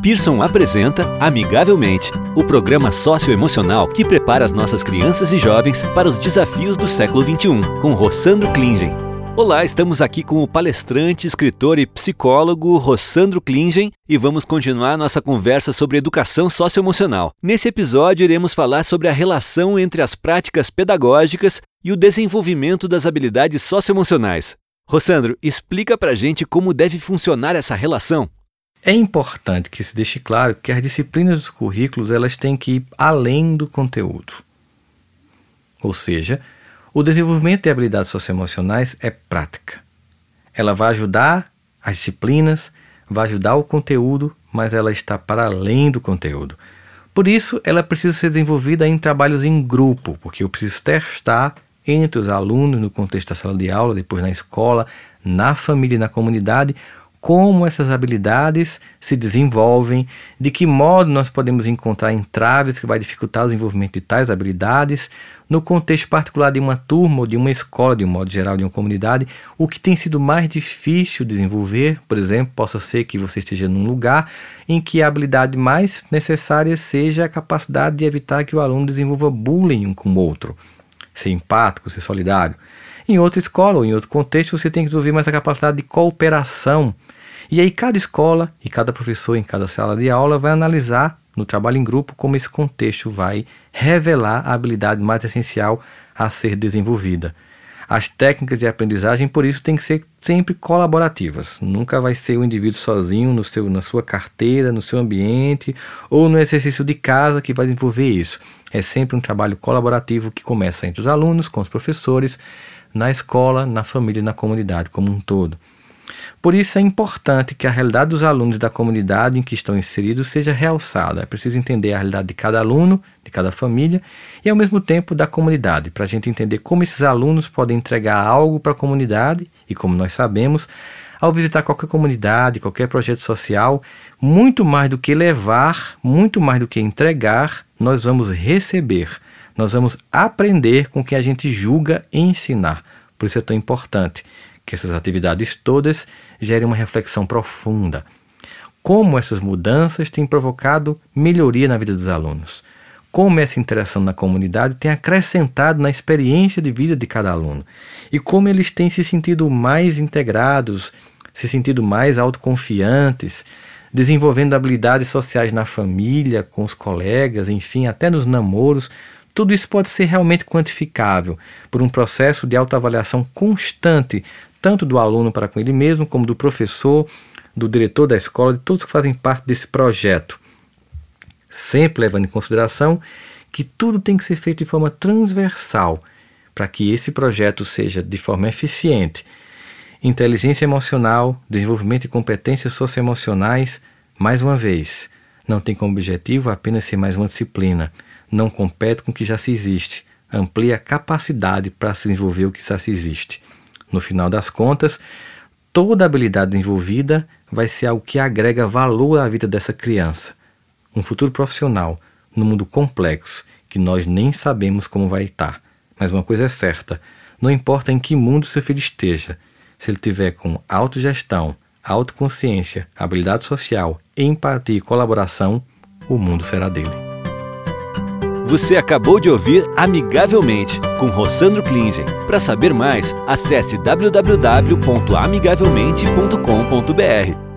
Pearson apresenta Amigavelmente, o programa socioemocional que prepara as nossas crianças e jovens para os desafios do século XXI, com Rossandro Klingen. Olá, estamos aqui com o palestrante, escritor e psicólogo Rossandro Klingen e vamos continuar nossa conversa sobre educação socioemocional. Nesse episódio, iremos falar sobre a relação entre as práticas pedagógicas e o desenvolvimento das habilidades socioemocionais. Rossandro, explica pra gente como deve funcionar essa relação. É importante que se deixe claro que as disciplinas dos currículos elas têm que ir além do conteúdo. Ou seja, o desenvolvimento de habilidades socioemocionais é prática. Ela vai ajudar as disciplinas, vai ajudar o conteúdo, mas ela está para além do conteúdo. Por isso, ela precisa ser desenvolvida em trabalhos em grupo, porque eu preciso testar entre os alunos no contexto da sala de aula, depois na escola, na família e na comunidade, como essas habilidades se desenvolvem, de que modo nós podemos encontrar entraves que vai dificultar o desenvolvimento de tais habilidades, no contexto particular de uma turma ou de uma escola, de um modo geral, de uma comunidade, o que tem sido mais difícil desenvolver, por exemplo, possa ser que você esteja num lugar em que a habilidade mais necessária seja a capacidade de evitar que o aluno desenvolva bullying um com o outro, ser empático, ser solidário. Em outra escola ou em outro contexto, você tem que desenvolver mais a capacidade de cooperação e aí cada escola e cada professor em cada sala de aula vai analisar no trabalho em grupo como esse contexto vai revelar a habilidade mais essencial a ser desenvolvida. As técnicas de aprendizagem, por isso, têm que ser sempre colaborativas. Nunca vai ser o indivíduo sozinho no seu, na sua carteira, no seu ambiente ou no exercício de casa que vai desenvolver isso. É sempre um trabalho colaborativo que começa entre os alunos, com os professores, na escola, na família e na comunidade como um todo. Por isso é importante que a realidade dos alunos da comunidade em que estão inseridos seja realçada. É preciso entender a realidade de cada aluno, de cada família e, ao mesmo tempo, da comunidade, para a gente entender como esses alunos podem entregar algo para a comunidade e, como nós sabemos, ao visitar qualquer comunidade, qualquer projeto social, muito mais do que levar, muito mais do que entregar, nós vamos receber, nós vamos aprender com o que a gente julga ensinar. Por isso é tão importante que essas atividades todas gerem uma reflexão profunda. Como essas mudanças têm provocado melhoria na vida dos alunos. Como essa interação na comunidade tem acrescentado na experiência de vida de cada aluno. E como eles têm se sentido mais integrados, se sentido mais autoconfiantes, desenvolvendo habilidades sociais na família, com os colegas, enfim, até nos namoros, tudo isso pode ser realmente quantificável por um processo de autoavaliação constante tanto do aluno para com ele mesmo, como do professor, do diretor da escola, de todos que fazem parte desse projeto. Sempre levando em consideração que tudo tem que ser feito de forma transversal para que esse projeto seja de forma eficiente. Inteligência emocional, desenvolvimento de competências socioemocionais, mais uma vez, não tem como objetivo apenas ser mais uma disciplina. Não compete com o que já se existe. Amplia a capacidade para se desenvolver o que já se existe. No final das contas, toda habilidade envolvida vai ser algo que agrega valor à vida dessa criança. Um futuro profissional num mundo complexo que nós nem sabemos como vai estar. Mas uma coisa é certa: não importa em que mundo seu filho esteja, se ele tiver com autogestão, autoconsciência, habilidade social, empatia e colaboração, o mundo será dele. Você acabou de ouvir Amigavelmente, com Rossandro Klingen. Para saber mais, acesse www.amigavelmente.com.br.